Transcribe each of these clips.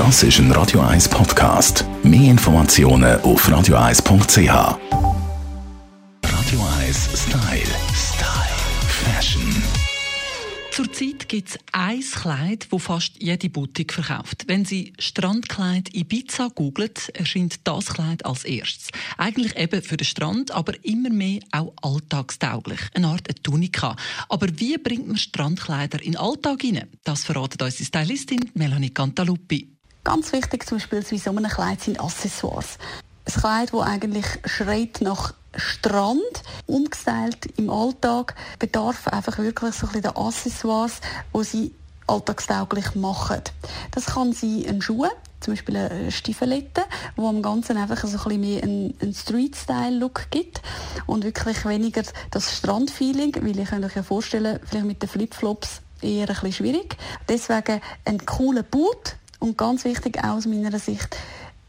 Das ist ein Radio 1 Podcast. Mehr Informationen auf radio1.ch. Radio 1 Style. Style. Fashion. Zurzeit gibt es ein Kleid, das fast jede Boutique verkauft. Wenn Sie Strandkleid Ibiza googelt, erscheint das Kleid als erstes. Eigentlich eben für den Strand, aber immer mehr auch alltagstauglich. Eine Art eine Tunika. Aber wie bringt man Strandkleider in den Alltag hinein? Das verratet unsere Stylistin Melanie Cantaluppi. Ganz wichtig zum Beispiel bei so einem Kleid sind Accessoires. Ein Kleid, das eigentlich schreit nach Strand, umgestylt im Alltag, bedarf einfach wirklich so ein bisschen der Accessoires, die sie alltagstauglich machen. Das kann sein ein Schuh, zum Beispiel eine Stiefelette, wo am Ganzen einfach so ein bisschen mehr einen, Street-Style-Look gibt und wirklich weniger das Strand-Feeling, weil ich kann euch ja vorstellen, vielleicht mit den Flipflops eher ein bisschen schwierig. Deswegen ein cooler Boot, und ganz wichtig auch aus meiner Sicht,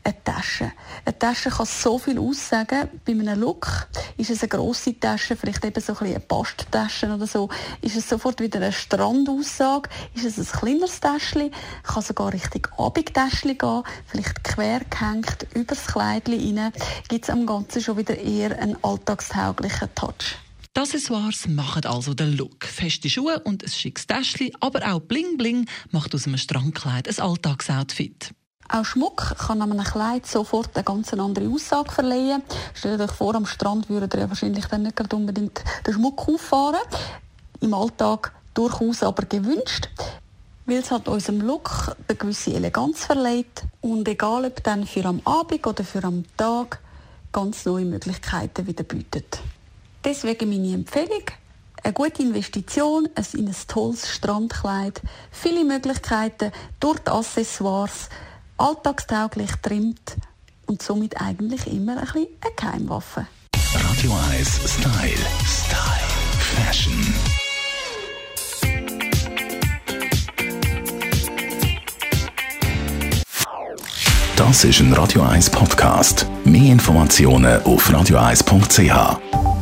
eine Tasche. Eine Tasche kann so viel aussagen. Bei einem Look ist es eine grosse Tasche, vielleicht eben so ein bisschen eine Basttasche oder so, ist es sofort wieder eine Strandaussage. Ist es ein kleineres Täschchen, kann sogar Richtung Abendtäschchen gehen, vielleicht quer gehängt übers Kleidchen rein, gibt es am Ganzen schon wieder eher einen alltagstauglichen Touch. Die Accessoires machen also den Look. Feste Schuhe und ein schickes Täschchen, aber auch Bling Bling macht aus einem Strandkleid ein Alltagsoutfit. Auch Schmuck kann einem Kleid sofort eine ganz andere Aussage verleihen. Stellt euch vor, am Strand würdet ihr wahrscheinlich dann nicht unbedingt den Schmuck auffahren. Im Alltag durchaus aber gewünscht, weil es hat unserem Look eine gewisse Eleganz verleiht und egal ob dann für am Abend oder für am Tag ganz neue Möglichkeiten wieder bietet. Deswegen meine Empfehlung, eine gute Investition in ein tolles Strandkleid, viele Möglichkeiten durch Accessoires, alltagstauglich trimmt und somit eigentlich immer ein bisschen eine Geheimwaffe. Radio 1 Style. Style. Fashion. Das ist ein Radio 1 Podcast. Mehr Informationen auf radio1.ch.